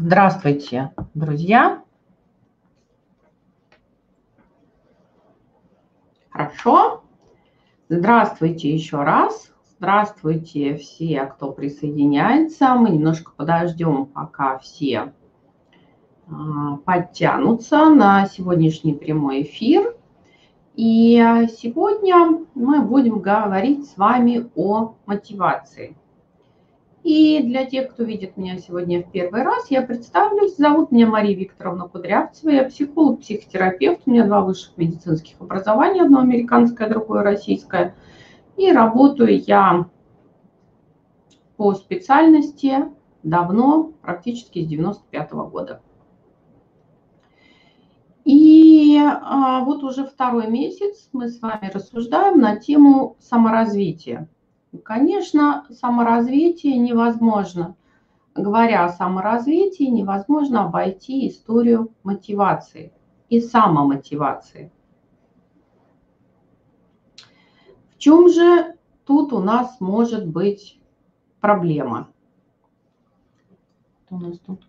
Здравствуйте, друзья. Хорошо. Здравствуйте еще раз. Здравствуйте все, кто присоединяется. Мы немножко подождем, пока все а, подтянутся на сегодняшний прямой эфир. И сегодня мы будем говорить с вами о мотивации. И для тех, кто видит меня сегодня в первый раз, я представлюсь. Зовут меня Мария Викторовна Кудрявцева. Я психолог, психотерапевт. У меня два высших медицинских образования. Одно американское, другое российское. И работаю я по специальности давно, практически с 95 -го года. И а, вот уже второй месяц мы с вами рассуждаем на тему саморазвития. Конечно, саморазвитие невозможно. Говоря о саморазвитии, невозможно обойти историю мотивации и самомотивации. В чем же тут у нас может быть проблема? у нас тут?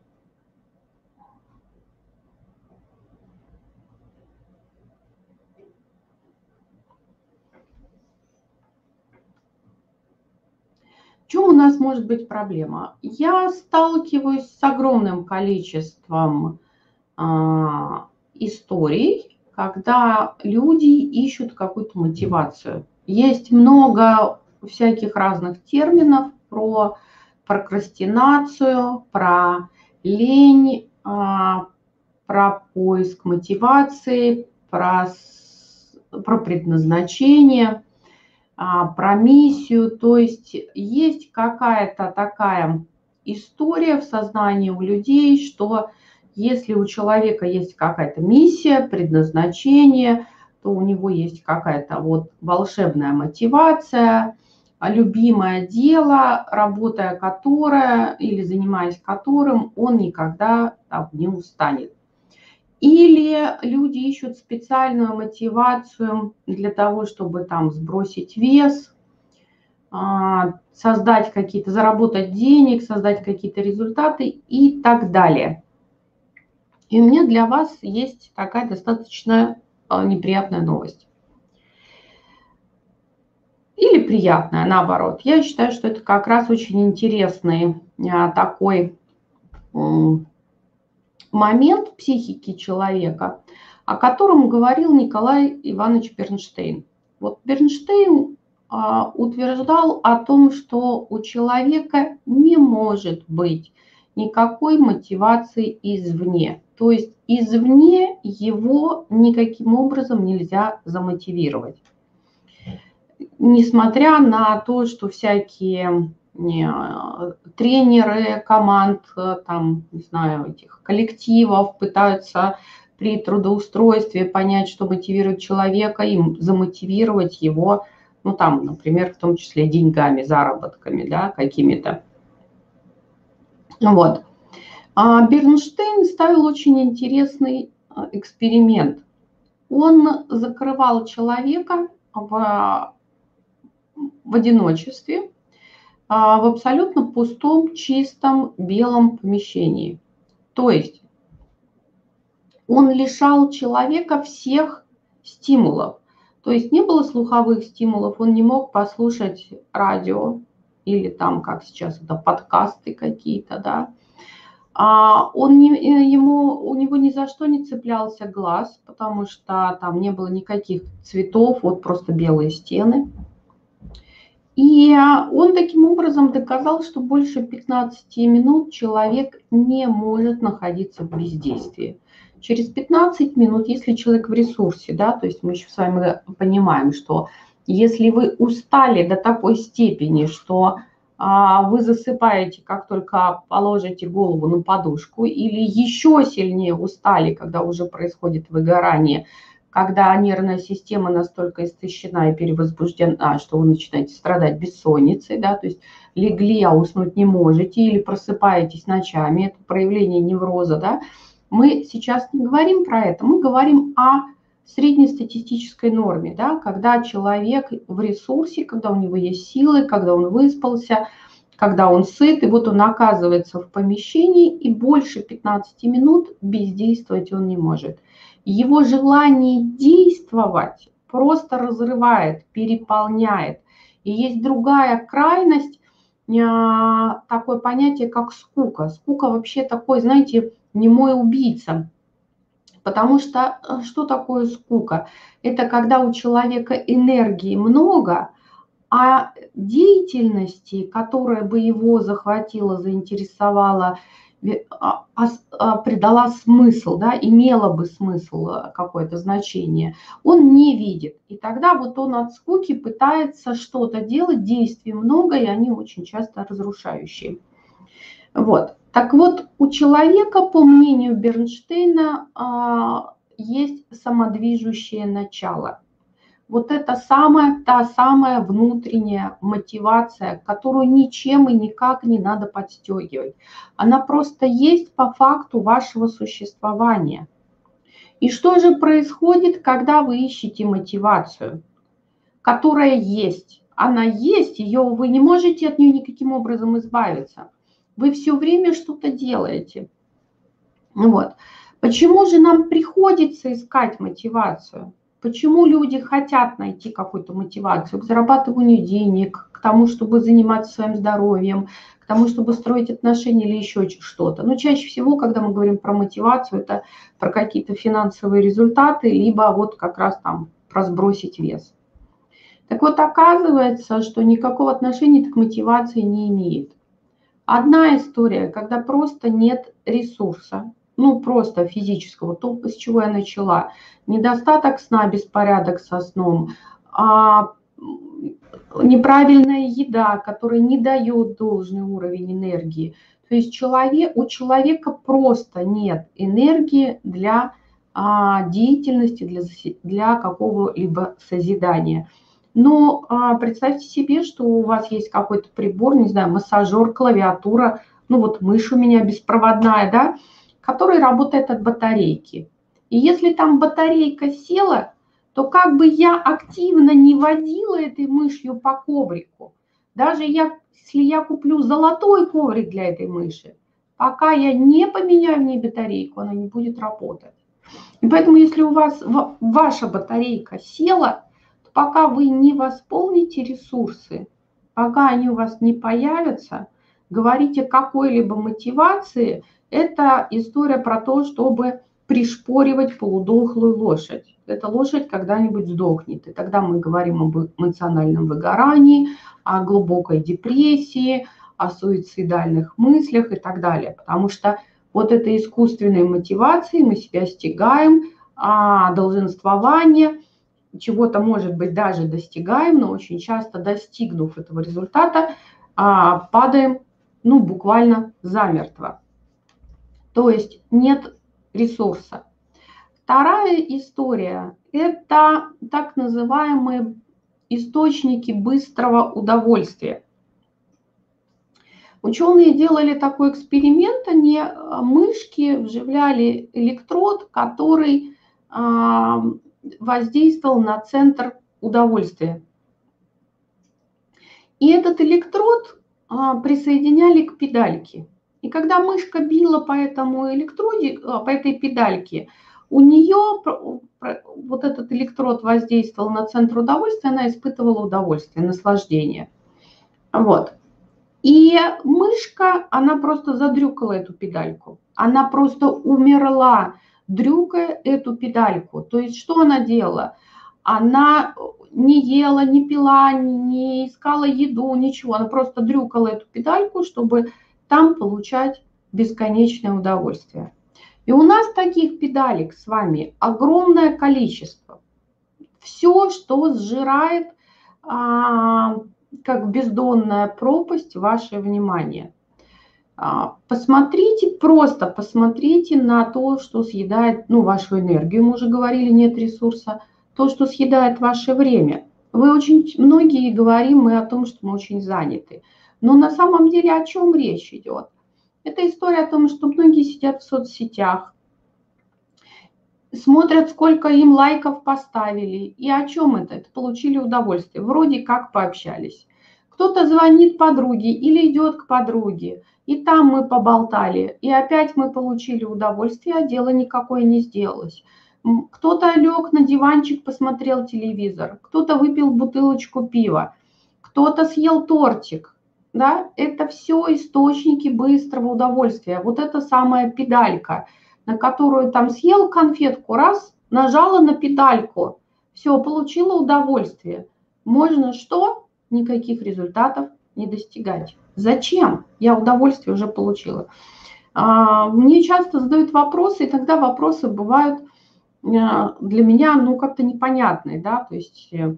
Чем у нас может быть проблема? Я сталкиваюсь с огромным количеством а, историй, когда люди ищут какую-то мотивацию. Есть много всяких разных терминов про прокрастинацию, про лень, а, про поиск мотивации, про, про предназначение – про миссию. То есть есть какая-то такая история в сознании у людей, что если у человека есть какая-то миссия, предназначение, то у него есть какая-то вот волшебная мотивация, любимое дело, работая которое или занимаясь которым он никогда там, не устанет. Или люди ищут специальную мотивацию для того, чтобы там сбросить вес, а, создать какие-то, заработать денег, создать какие-то результаты и так далее. И у меня для вас есть такая достаточно а, неприятная новость. Или приятная, наоборот. Я считаю, что это как раз очень интересный а, такой момент психики человека, о котором говорил Николай Иванович Бернштейн. Вот Бернштейн а, утверждал о том, что у человека не может быть никакой мотивации извне. То есть извне его никаким образом нельзя замотивировать. Несмотря на то, что всякие тренеры команд, э, там, не знаю, этих коллективов пытаются при трудоустройстве понять, что мотивирует человека, им замотивировать его, ну там, например, в том числе деньгами, заработками, да, какими-то. Вот. А Бернштейн ставил очень интересный э, эксперимент. Он закрывал человека в, в одиночестве, в абсолютно пустом, чистом, белом помещении. То есть он лишал человека всех стимулов. То есть не было слуховых стимулов, он не мог послушать радио или там, как сейчас это, подкасты какие-то, да. А он не, ему, у него ни за что не цеплялся глаз, потому что там не было никаких цветов, вот просто белые стены. И он таким образом доказал, что больше 15 минут человек не может находиться в бездействии. Через 15 минут, если человек в ресурсе, да, то есть мы еще с вами понимаем, что если вы устали до такой степени, что а, вы засыпаете, как только положите голову на подушку, или еще сильнее устали, когда уже происходит выгорание, когда нервная система настолько истощена и перевозбуждена, что вы начинаете страдать бессонницей, да, то есть легли, а уснуть не можете, или просыпаетесь ночами, это проявление невроза, да, мы сейчас не говорим про это, мы говорим о среднестатистической норме, да, когда человек в ресурсе, когда у него есть силы, когда он выспался, когда он сыт, и вот он оказывается в помещении, и больше 15 минут бездействовать он не может. Его желание действовать просто разрывает, переполняет. И есть другая крайность, а, такое понятие, как скука. Скука вообще такой, знаете, не мой убийца. Потому что э, что такое скука? Это когда у человека энергии много, а деятельности, которая бы его захватила, заинтересовала, придала смысл, да, имела бы смысл, э, какое-то значение, он не видит. И тогда вот он от скуки пытается что-то делать, действий много, и они очень часто разрушающие. Вот. Так вот, у человека, по мнению Бернштейна, а, есть самодвижущее начало. Вот это самая, та самая внутренняя мотивация, которую ничем и никак не надо подстегивать. Она просто есть по факту вашего существования. И что же происходит, когда вы ищете мотивацию, которая есть? Она есть, ее вы не можете от нее никаким образом избавиться. Вы все время что-то делаете. Вот. Почему же нам приходится искать мотивацию? Почему люди хотят найти какую-то мотивацию к зарабатыванию денег, к тому, чтобы заниматься своим здоровьем, к тому, чтобы строить отношения или еще что-то? Но ну, чаще всего, когда мы говорим про мотивацию, это про какие-то финансовые результаты, либо вот как раз там про сбросить вес. Так вот, оказывается, что никакого отношения к мотивации не имеет. Одна история, когда просто нет ресурса, ну просто физического, то, с чего я начала. Недостаток сна, беспорядок со сном, а неправильная еда, которая не дает должный уровень энергии. То есть человек, у человека просто нет энергии для а, деятельности, для, для какого-либо созидания. Но а, представьте себе, что у вас есть какой-то прибор, не знаю, массажер, клавиатура, ну вот мышь у меня беспроводная, да, который работает от батарейки. И если там батарейка села, то как бы я активно не водила этой мышью по коврику, даже я, если я куплю золотой коврик для этой мыши, пока я не поменяю в ней батарейку, она не будет работать. И поэтому, если у вас ваша батарейка села, пока вы не восполните ресурсы, пока они у вас не появятся, говорить о какой-либо мотивации, это история про то, чтобы пришпоривать полудохлую лошадь. Эта лошадь когда-нибудь сдохнет. И тогда мы говорим об эмоциональном выгорании, о глубокой депрессии, о суицидальных мыслях и так далее. Потому что вот этой искусственной мотивацией мы себя стягаем, а долженствование – чего-то, может быть, даже достигаем, но очень часто, достигнув этого результата, а, падаем, ну, буквально замертво. То есть нет ресурса. Вторая история – это так называемые источники быстрого удовольствия. Ученые делали такой эксперимент, они а, мышки вживляли электрод, который а, воздействовал на центр удовольствия. И этот электрод присоединяли к педальке. И когда мышка била по этому электроде, а, по этой педальке, у нее вот этот электрод воздействовал на центр удовольствия, она испытывала удовольствие, наслаждение. Вот. И мышка, она просто задрюкала эту педальку. Она просто умерла дрюкая эту педальку. То есть что она делала? Она не ела, не пила, не искала еду, ничего. Она просто дрюкала эту педальку, чтобы там получать бесконечное удовольствие. И у нас таких педалек с вами огромное количество. Все, что сжирает, а, как бездонная пропасть, ваше внимание – а, посмотрите, просто посмотрите на то, что съедает ну, вашу энергию, мы уже говорили, нет ресурса, то, что съедает ваше время. Вы очень, многие говорим мы о том, что мы очень заняты. Но на самом деле о чем речь идет? Это история о том, что многие сидят в соцсетях, смотрят, сколько им лайков поставили. И о чем это? Это получили удовольствие. Вроде как пообщались кто-то звонит подруге или идет к подруге, и там мы поболтали, и опять мы получили удовольствие, а дело никакое не сделалось. Кто-то лег на диванчик, посмотрел телевизор, кто-то выпил бутылочку пива, кто-то съел тортик. Да? Это все источники быстрого удовольствия. Вот это самая педалька, на которую там съел конфетку, раз, нажала на педальку, все, получила удовольствие. Можно что? никаких результатов не достигать. Зачем? Я удовольствие уже получила. А, мне часто задают вопросы, и тогда вопросы бывают для меня, ну, как-то непонятные, да, то есть, э,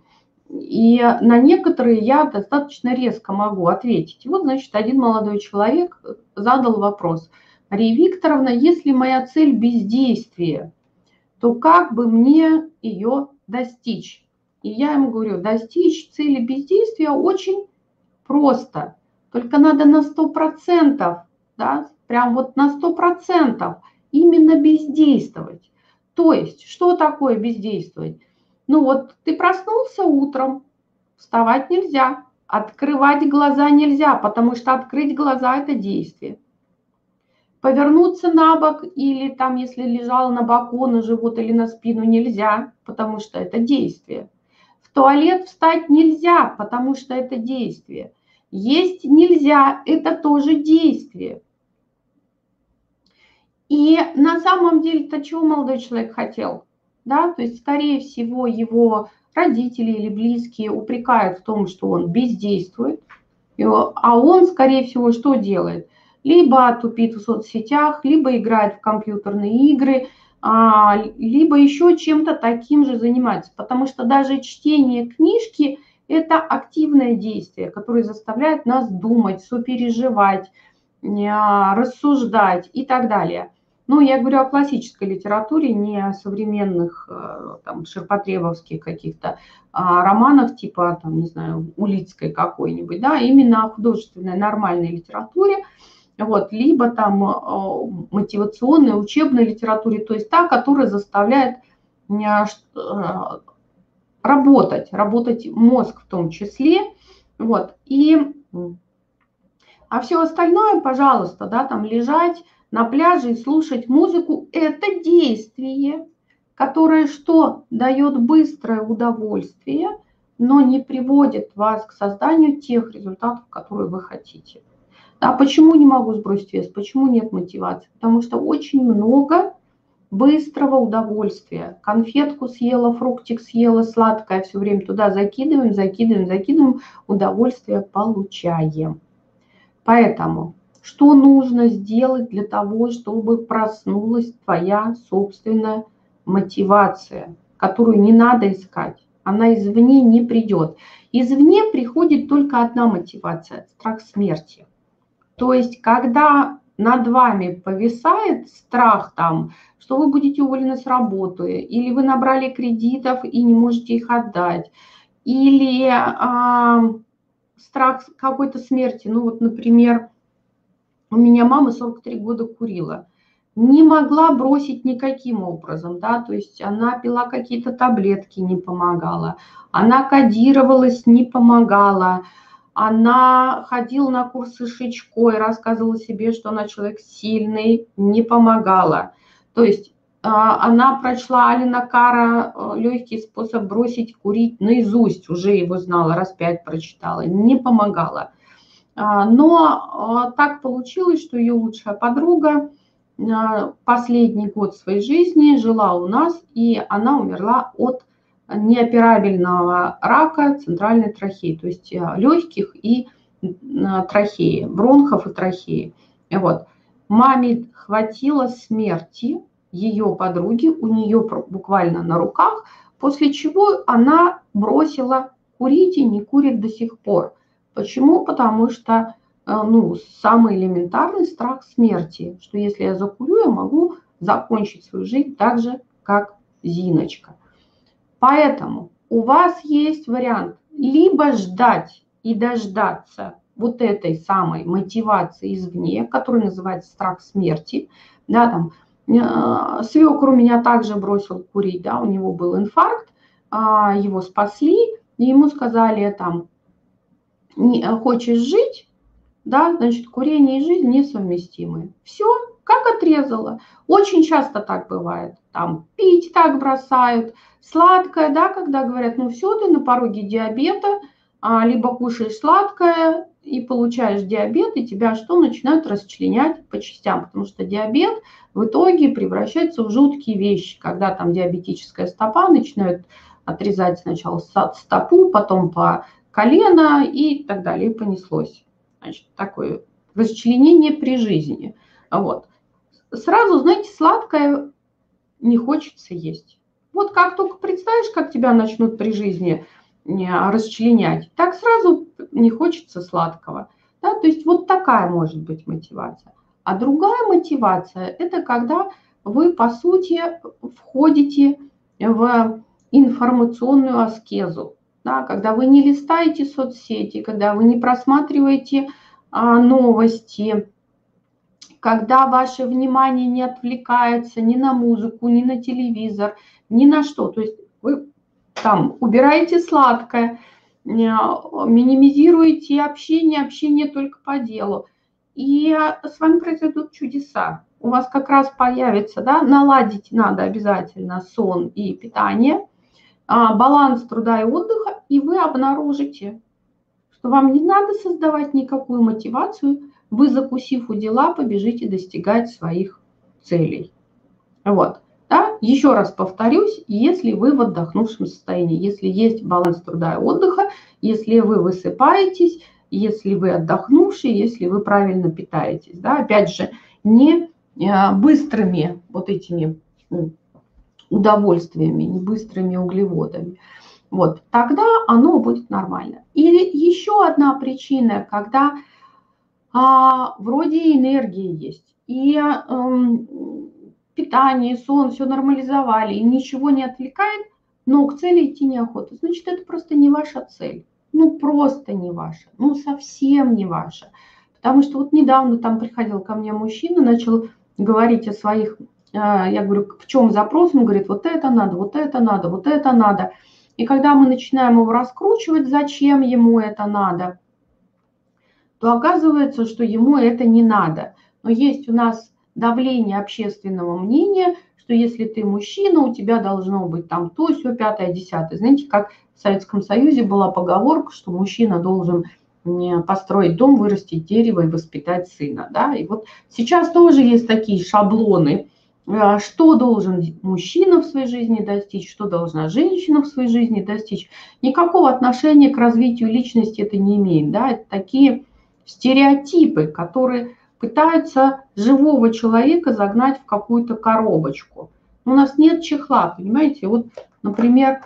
и на некоторые я достаточно резко могу ответить. И вот, значит, один молодой человек задал вопрос. Мария Викторовна, если моя цель бездействие, то как бы мне ее достичь? И я ему говорю, достичь цели бездействия очень просто. Только надо на 100%, да, прям вот на 100% именно бездействовать. То есть, что такое бездействовать? Ну вот ты проснулся утром, вставать нельзя, открывать глаза нельзя, потому что открыть глаза – это действие. Повернуться на бок или там, если лежал на боку, на живот или на спину нельзя, потому что это действие туалет встать нельзя, потому что это действие. Есть нельзя, это тоже действие. И на самом деле-то чего молодой человек хотел? Да, то есть, скорее всего, его родители или близкие упрекают в том, что он бездействует, а он, скорее всего, что делает? Либо тупит в соцсетях, либо играет в компьютерные игры – а, либо еще чем-то таким же заниматься, потому что даже чтение книжки – это активное действие, которое заставляет нас думать, сопереживать, рассуждать и так далее. Ну, я говорю о классической литературе, не о современных э, там, ширпотребовских каких-то а, романах, типа, там, не знаю, Улицкой какой-нибудь, да, именно о художественной нормальной литературе – вот, либо там э, мотивационной, учебной литературе, то есть та, которая заставляет э, работать, работать мозг в том числе, вот, и, а все остальное, пожалуйста, да, там лежать на пляже и слушать музыку, это действие, которое что? Дает быстрое удовольствие, но не приводит вас к созданию тех результатов, которые вы хотите. А почему не могу сбросить вес? Почему нет мотивации? Потому что очень много быстрого удовольствия. Конфетку съела, фруктик съела, сладкое все время туда закидываем, закидываем, закидываем, удовольствие получаем. Поэтому что нужно сделать для того, чтобы проснулась твоя собственная мотивация, которую не надо искать? Она извне не придет. Извне приходит только одна мотивация – страх смерти. То есть, когда над вами повисает страх там, что вы будете уволены с работы, или вы набрали кредитов и не можете их отдать, или а, страх какой-то смерти. Ну вот, например, у меня мама 43 года курила. Не могла бросить никаким образом, да, то есть она пила какие-то таблетки, не помогала. Она кодировалась, не помогала она ходила на курсы Шичко и рассказывала себе, что она человек сильный, не помогала. То есть а, она прочла Алина Кара э, «Легкий способ бросить курить» наизусть, уже его знала, раз пять прочитала, не помогала. А, но а, так получилось, что ее лучшая подруга последний год своей жизни жила у нас, и она умерла от неоперабельного рака центральной трахеи, то есть легких и трахеи, бронхов и трахеи. Вот. Маме хватило смерти ее подруги, у нее буквально на руках, после чего она бросила курить и не курит до сих пор. Почему? Потому что э, ну, самый элементарный страх смерти, что если я закурю, я могу закончить свою жизнь так же, как Зиночка. Поэтому у вас есть вариант либо ждать и дождаться вот этой самой мотивации извне, которая называется страх смерти, да, там, э, свекр у меня также бросил курить, да, у него был инфаркт, э, его спасли, и ему сказали там, не, хочешь жить, да, значит, курение и жизнь несовместимы. Все, как отрезала. Очень часто так бывает. Там пить так бросают, сладкое, да, когда говорят, ну все, ты на пороге диабета, а, либо кушаешь сладкое и получаешь диабет, и тебя что, начинают расчленять по частям, потому что диабет в итоге превращается в жуткие вещи, когда там диабетическая стопа начинают отрезать сначала стопу, потом по колено и так далее, и понеслось. Значит, такое расчленение при жизни. Вот. Сразу, знаете, сладкое не хочется есть. Вот как только представишь, как тебя начнут при жизни расчленять, так сразу не хочется сладкого. Да? То есть вот такая может быть мотивация. А другая мотивация – это когда вы, по сути, входите в информационную аскезу, да? когда вы не листаете соцсети, когда вы не просматриваете а, новости, когда ваше внимание не отвлекается ни на музыку, ни на телевизор, ни на что. То есть вы там убираете сладкое, э, минимизируете общение, общение только по делу. И с вами произойдут чудеса. У вас как раз появится, да, наладить надо обязательно сон и питание, а, баланс труда и отдыха, и вы обнаружите, что вам не надо создавать никакую мотивацию, вы, закусив у дела, побежите достигать своих целей. Вот. Да? Еще раз повторюсь, если вы в отдохнувшем состоянии, если есть баланс труда и отдыха, если вы высыпаетесь, если вы отдохнувшие, если вы правильно питаетесь. Да? Опять же, не э, быстрыми вот этими удовольствиями, не быстрыми углеводами. Вот, тогда оно будет нормально. Или еще одна причина, когда а, вроде энергии есть, и эм, питание, сон, все нормализовали, и ничего не отвлекает, но к цели идти неохота. Значит, это просто не ваша цель. Ну, просто не ваша. Ну, совсем не ваша. Потому что вот недавно там приходил ко мне мужчина, начал говорить о своих, я говорю, в чем запрос? Он говорит, вот это надо, вот это надо, вот это надо. И когда мы начинаем его раскручивать, зачем ему это надо, то оказывается, что ему это не надо. Но есть у нас давление общественного мнения, что если ты мужчина, у тебя должно быть там то, все, пятое, десятое. Знаете, как в Советском Союзе была поговорка, что мужчина должен построить дом, вырастить дерево и воспитать сына. Да? И вот сейчас тоже есть такие шаблоны, а, что должен мужчина в своей жизни достичь, что должна женщина в своей жизни достичь. Никакого отношения к развитию личности это не имеет. Да? Это такие стереотипы, которые пытаются живого человека загнать в какую-то коробочку. У нас нет чехла, понимаете? Вот, например,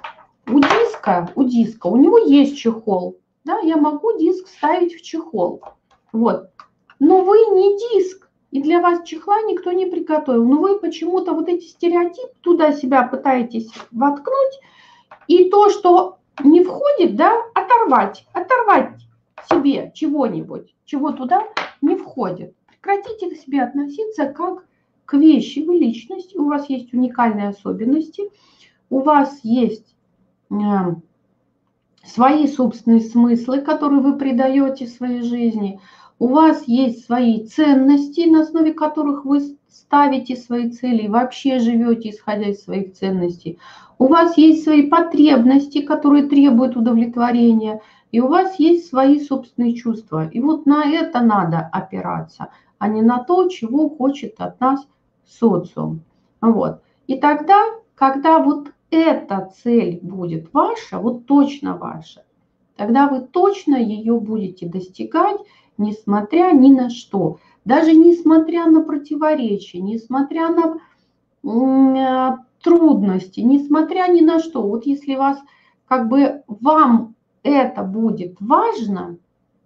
у диска, у диска, у него есть чехол. Да, я могу диск ставить в чехол. Вот. Но вы не диск, и для вас чехла никто не приготовил. Но вы почему-то вот эти стереотипы туда себя пытаетесь воткнуть, и то, что не входит, да, оторвать, оторвать себе чего-нибудь, чего туда не входит. Прекратите к себе относиться как к вещи. Вы личность, у вас есть уникальные особенности, у вас есть э, свои собственные смыслы, которые вы придаете своей жизни, у вас есть свои ценности, на основе которых вы ставите свои цели и вообще живете, исходя из своих ценностей. У вас есть свои потребности, которые требуют удовлетворения – и у вас есть свои собственные чувства. И вот на это надо опираться, а не на то, чего хочет от нас социум. Вот. И тогда, когда вот эта цель будет ваша, вот точно ваша, тогда вы точно ее будете достигать, несмотря ни на что. Даже несмотря на противоречия, несмотря на э, трудности, несмотря ни на что. Вот если вас как бы вам это будет важно,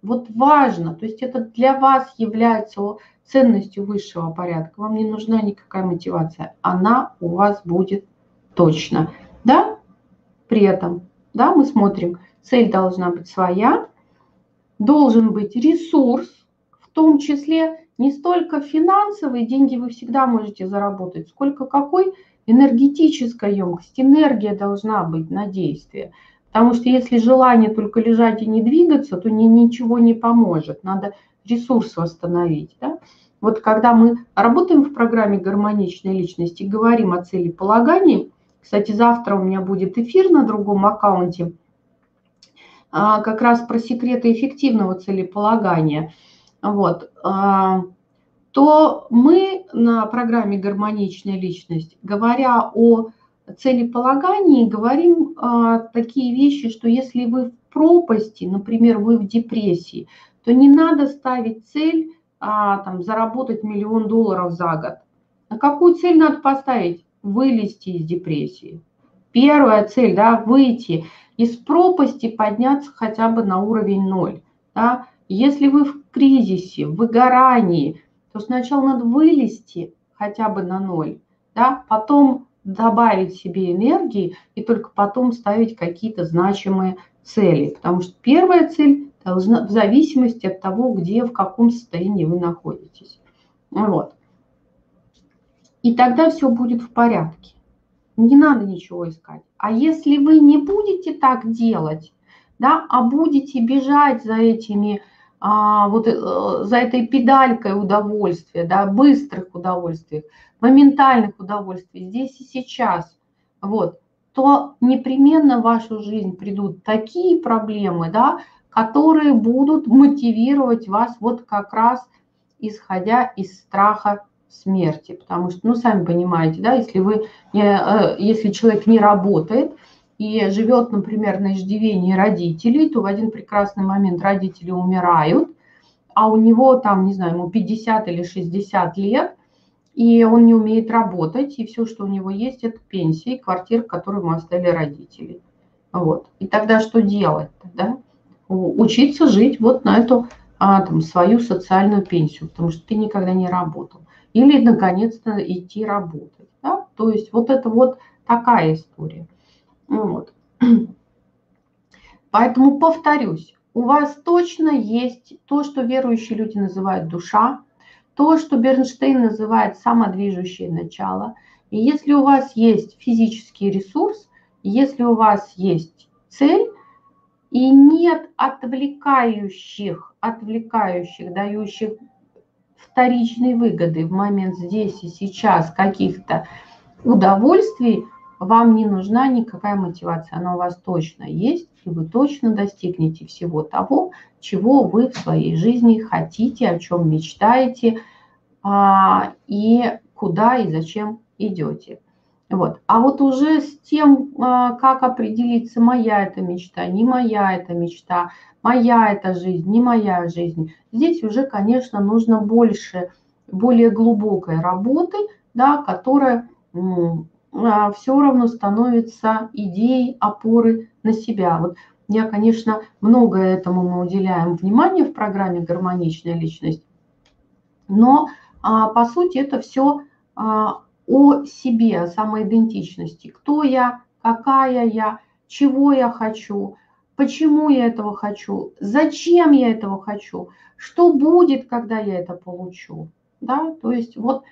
вот важно, то есть это для вас является ценностью высшего порядка, вам не нужна никакая мотивация, она у вас будет точно, да? При этом, да, мы смотрим, цель должна быть своя, должен быть ресурс, в том числе не столько финансовые деньги вы всегда можете заработать, сколько какой энергетическая емкость, энергия должна быть на действие – Потому что если желание только лежать и не двигаться, то ни, ничего не поможет. Надо ресурс восстановить. Да? Вот когда мы работаем в программе гармоничной личности, говорим о целеполагании, кстати, завтра у меня будет эфир на другом аккаунте, как раз про секреты эффективного целеполагания, вот, а, то мы на программе «Гармоничная личность», говоря о целеполагании, говорим а, такие вещи, что если вы в пропасти, например, вы в депрессии, то не надо ставить цель а, там, заработать миллион долларов за год. А какую цель надо поставить? Вылезти из депрессии. Первая цель, да, выйти из пропасти, подняться хотя бы на уровень ноль. Да. Если вы в кризисе, в выгорании, то сначала надо вылезти хотя бы на ноль, да, потом добавить себе энергии и только потом ставить какие-то значимые цели. Потому что первая цель должна, в зависимости от того, где, в каком состоянии вы находитесь. Вот. И тогда все будет в порядке. Не надо ничего искать. А если вы не будете так делать, да, а будете бежать за этими, а, вот э, за этой педалькой удовольствия, да, быстрых удовольствий, моментальных удовольствий здесь и сейчас, вот, то непременно в вашу жизнь придут такие проблемы, да, которые будут мотивировать вас вот как раз исходя из страха смерти. Потому что, ну, сами понимаете, да, если, вы не, э, если человек не работает и живет, например, на иждивении родителей, то в один прекрасный момент родители умирают, а у него там, не знаю, ему 50 или 60 лет, и он не умеет работать, и все, что у него есть, это пенсия и квартира, которую ему оставили родители. Вот. И тогда что делать? Да? учиться жить вот на эту а, там, свою социальную пенсию, потому что ты никогда не работал. Или, наконец-то, идти работать. Да? То есть вот это вот такая история. Вот. Поэтому повторюсь, у вас точно есть то, что верующие люди называют душа, то, что Бернштейн называет самодвижущее начало. И если у вас есть физический ресурс, если у вас есть цель, и нет отвлекающих, отвлекающих, дающих вторичной выгоды в момент здесь и сейчас каких-то удовольствий, вам не нужна никакая мотивация. Она у вас точно есть, и вы точно достигнете всего того, чего вы в своей жизни хотите, о чем мечтаете, а, и куда и зачем идете. Вот. А вот уже с тем, а, как определиться, моя это мечта, не моя это мечта, моя это жизнь, не моя жизнь, здесь уже, конечно, нужно больше, более глубокой работы, да, которая а, все равно становится идеей опоры на себя. Вот я, конечно, много этому мы уделяем внимания в программе «Гармоничная личность», но а, по сути это все о себе, о самоидентичности. Кто я, какая я, чего я хочу, почему я этого хочу, зачем я этого хочу, что будет, когда я это получу. Да? То есть вот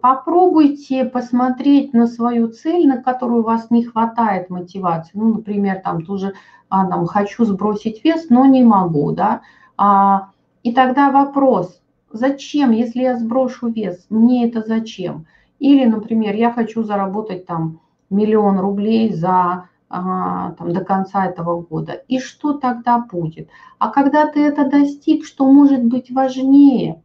попробуйте посмотреть на свою цель, на которую у вас не хватает мотивации. Ну, например, там тоже а, там, хочу сбросить вес, но не могу. Да? А, и тогда вопрос, зачем, если я сброшу вес, мне это зачем? Или, например, я хочу заработать там миллион рублей за а, там, до конца этого года. И что тогда будет? А когда ты это достиг, что может быть важнее?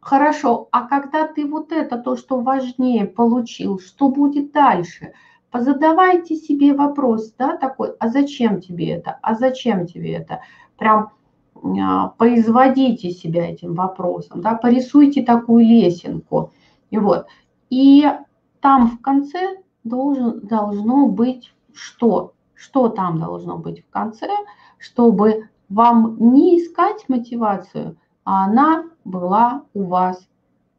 Хорошо, а когда ты вот это, то, что важнее, получил, что будет дальше? Позадавайте себе вопрос, да, такой, а зачем тебе это? А зачем тебе это? Прям производите себя этим вопросом, да, порисуйте такую лесенку. И, вот. и там в конце должен, должно быть что? Что там должно быть в конце, чтобы вам не искать мотивацию, а она была у вас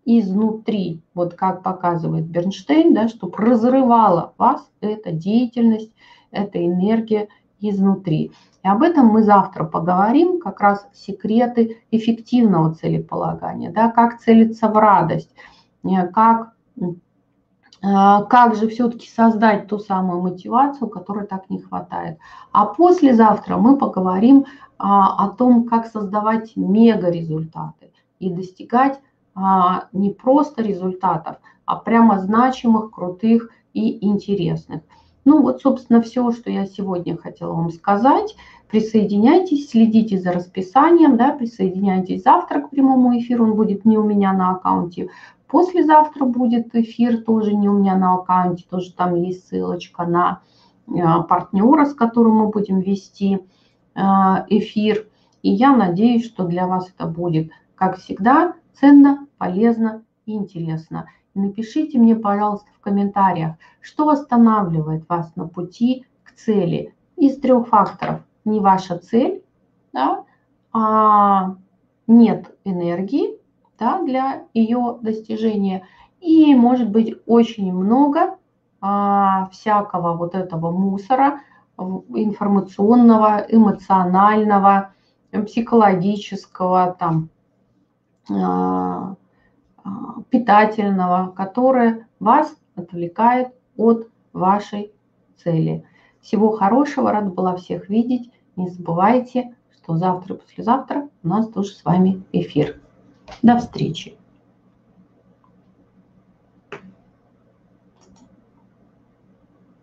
изнутри, вот как показывает Бернштейн, да, чтобы разрывала вас эта деятельность, эта энергия изнутри. И об этом мы завтра поговорим, как раз секреты эффективного целеполагания, да, как целиться в радость, э, как а, как же все-таки создать ту самую мотивацию, которой так не хватает. А послезавтра мы поговорим а, о том, как создавать мега результаты и достигать а, не просто результатов, а прямо значимых, крутых и интересных. Ну вот, собственно, все, что я сегодня хотела вам сказать. Присоединяйтесь, следите за расписанием, да, присоединяйтесь завтра к прямому эфиру, он будет не у меня на аккаунте. Послезавтра будет эфир тоже не у меня на аккаунте, тоже там есть ссылочка на а, партнера, с которым мы будем вести а, эфир. И я надеюсь, что для вас это будет, как всегда, ценно, полезно и интересно. Напишите мне, пожалуйста, в комментариях, что останавливает вас на пути к цели из трех факторов. Не ваша цель, да, а нет энергии да, для ее достижения. И может быть очень много а, всякого вот этого мусора информационного, эмоционального, психологического, там, а, питательного, которое вас отвлекает от вашей цели. Всего хорошего, рада была всех видеть. Не забывайте, что завтра и послезавтра у нас тоже с вами эфир. До встречи!